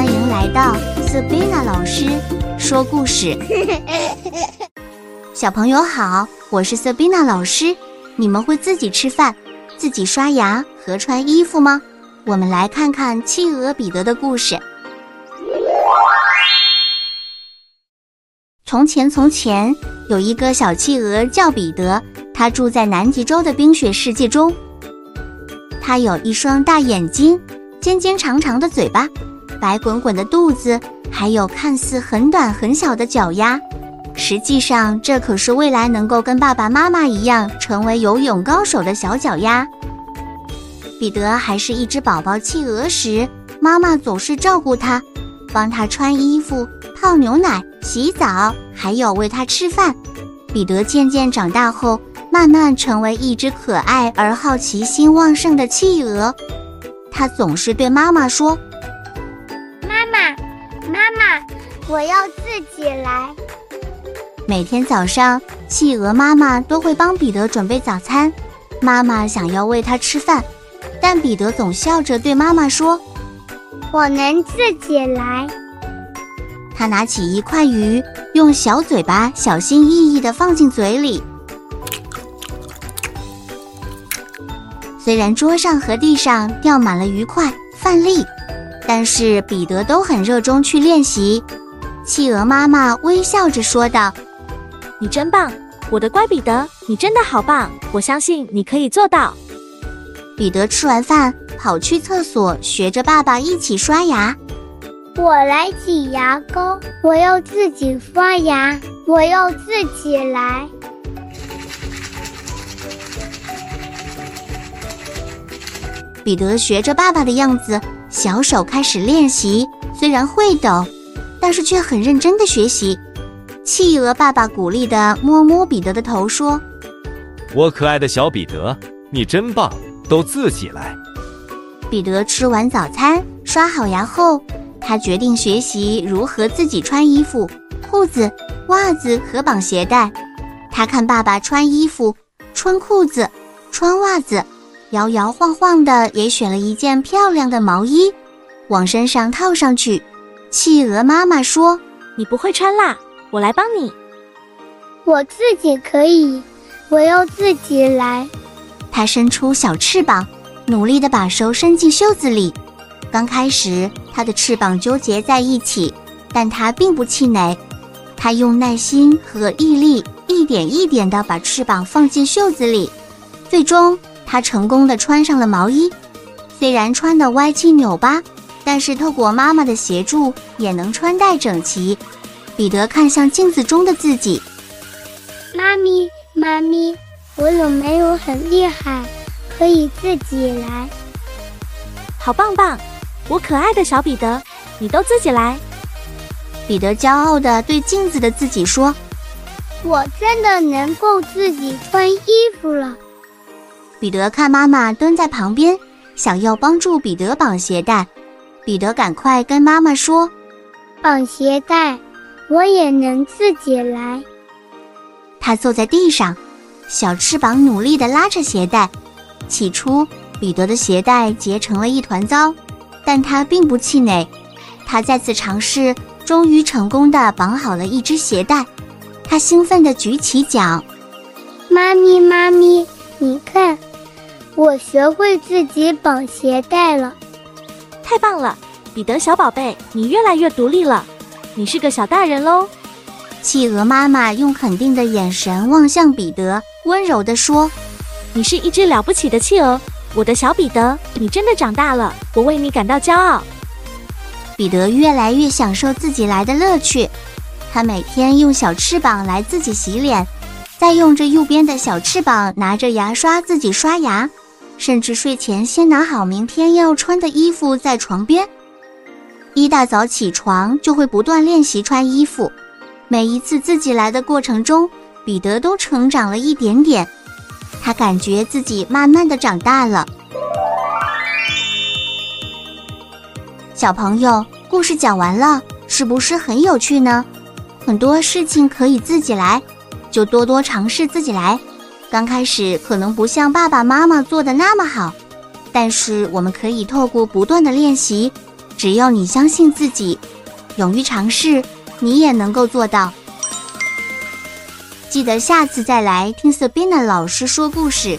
欢迎来到 Sabina 老师说故事。小朋友好，我是 Sabina 老师。你们会自己吃饭、自己刷牙和穿衣服吗？我们来看看企鹅彼得的故事。从前，从前有一个小企鹅叫彼得，他住在南极洲的冰雪世界中。他有一双大眼睛。尖尖长长的嘴巴，白滚滚的肚子，还有看似很短很小的脚丫，实际上这可是未来能够跟爸爸妈妈一样成为游泳高手的小脚丫。彼得还是一只宝宝企鹅时，妈妈总是照顾他，帮他穿衣服、泡牛奶、洗澡，还有喂他吃饭。彼得渐渐长大后，慢慢成为一只可爱而好奇心旺盛的企鹅。他总是对妈妈说：“妈，妈妈，我要自己来。”每天早上，企鹅妈妈都会帮彼得准备早餐。妈妈想要喂他吃饭，但彼得总笑着对妈妈说：“我能自己来。”他拿起一块鱼，用小嘴巴小心翼翼地放进嘴里。虽然桌上和地上掉满了鱼块、饭粒，但是彼得都很热衷去练习。企鹅妈妈微笑着说道：“你真棒，我的乖彼得，你真的好棒！我相信你可以做到。”彼得吃完饭跑去厕所，学着爸爸一起刷牙。我来挤牙膏，我要自己刷牙，我要自己来。彼得学着爸爸的样子，小手开始练习。虽然会抖，但是却很认真的学习。企鹅爸爸鼓励的摸摸彼得的头，说：“我可爱的小彼得，你真棒，都自己来。”彼得吃完早餐，刷好牙后，他决定学习如何自己穿衣服、裤子、袜子和绑鞋带。他看爸爸穿衣服、穿裤子、穿袜子。摇摇晃晃的，也选了一件漂亮的毛衣，往身上套上去。企鹅妈妈说：“你不会穿啦，我来帮你。”我自己可以，我要自己来。它伸出小翅膀，努力的把手伸进袖子里。刚开始，它的翅膀纠结在一起，但它并不气馁。它用耐心和毅力，一点一点的把翅膀放进袖子里，最终。他成功的穿上了毛衣，虽然穿的歪七扭八，但是透过妈妈的协助，也能穿戴整齐。彼得看向镜子中的自己，妈咪，妈咪，我有没有很厉害？可以自己来，好棒棒！我可爱的小彼得，你都自己来。彼得骄傲的对镜子的自己说：“我真的能够自己穿衣服了。”彼得看妈妈蹲在旁边，想要帮助彼得绑鞋带。彼得赶快跟妈妈说：“绑鞋带，我也能自己来。”他坐在地上，小翅膀努力地拉着鞋带。起初，彼得的鞋带结成了一团糟，但他并不气馁。他再次尝试，终于成功地绑好了一只鞋带。他兴奋地举起脚：“妈咪，妈咪，你看！”我学会自己绑鞋带了，太棒了，彼得小宝贝，你越来越独立了，你是个小大人喽。企鹅妈妈用肯定的眼神望向彼得，温柔地说：“你是一只了不起的企鹅，我的小彼得，你真的长大了，我为你感到骄傲。”彼得越来越享受自己来的乐趣，他每天用小翅膀来自己洗脸，再用着右边的小翅膀拿着牙刷自己刷牙。甚至睡前先拿好明天要穿的衣服在床边，一大早起床就会不断练习穿衣服。每一次自己来的过程中，彼得都成长了一点点，他感觉自己慢慢的长大了。小朋友，故事讲完了，是不是很有趣呢？很多事情可以自己来，就多多尝试自己来。刚开始可能不像爸爸妈妈做的那么好，但是我们可以透过不断的练习，只要你相信自己，勇于尝试，你也能够做到。记得下次再来听 Sabina 老师说故事。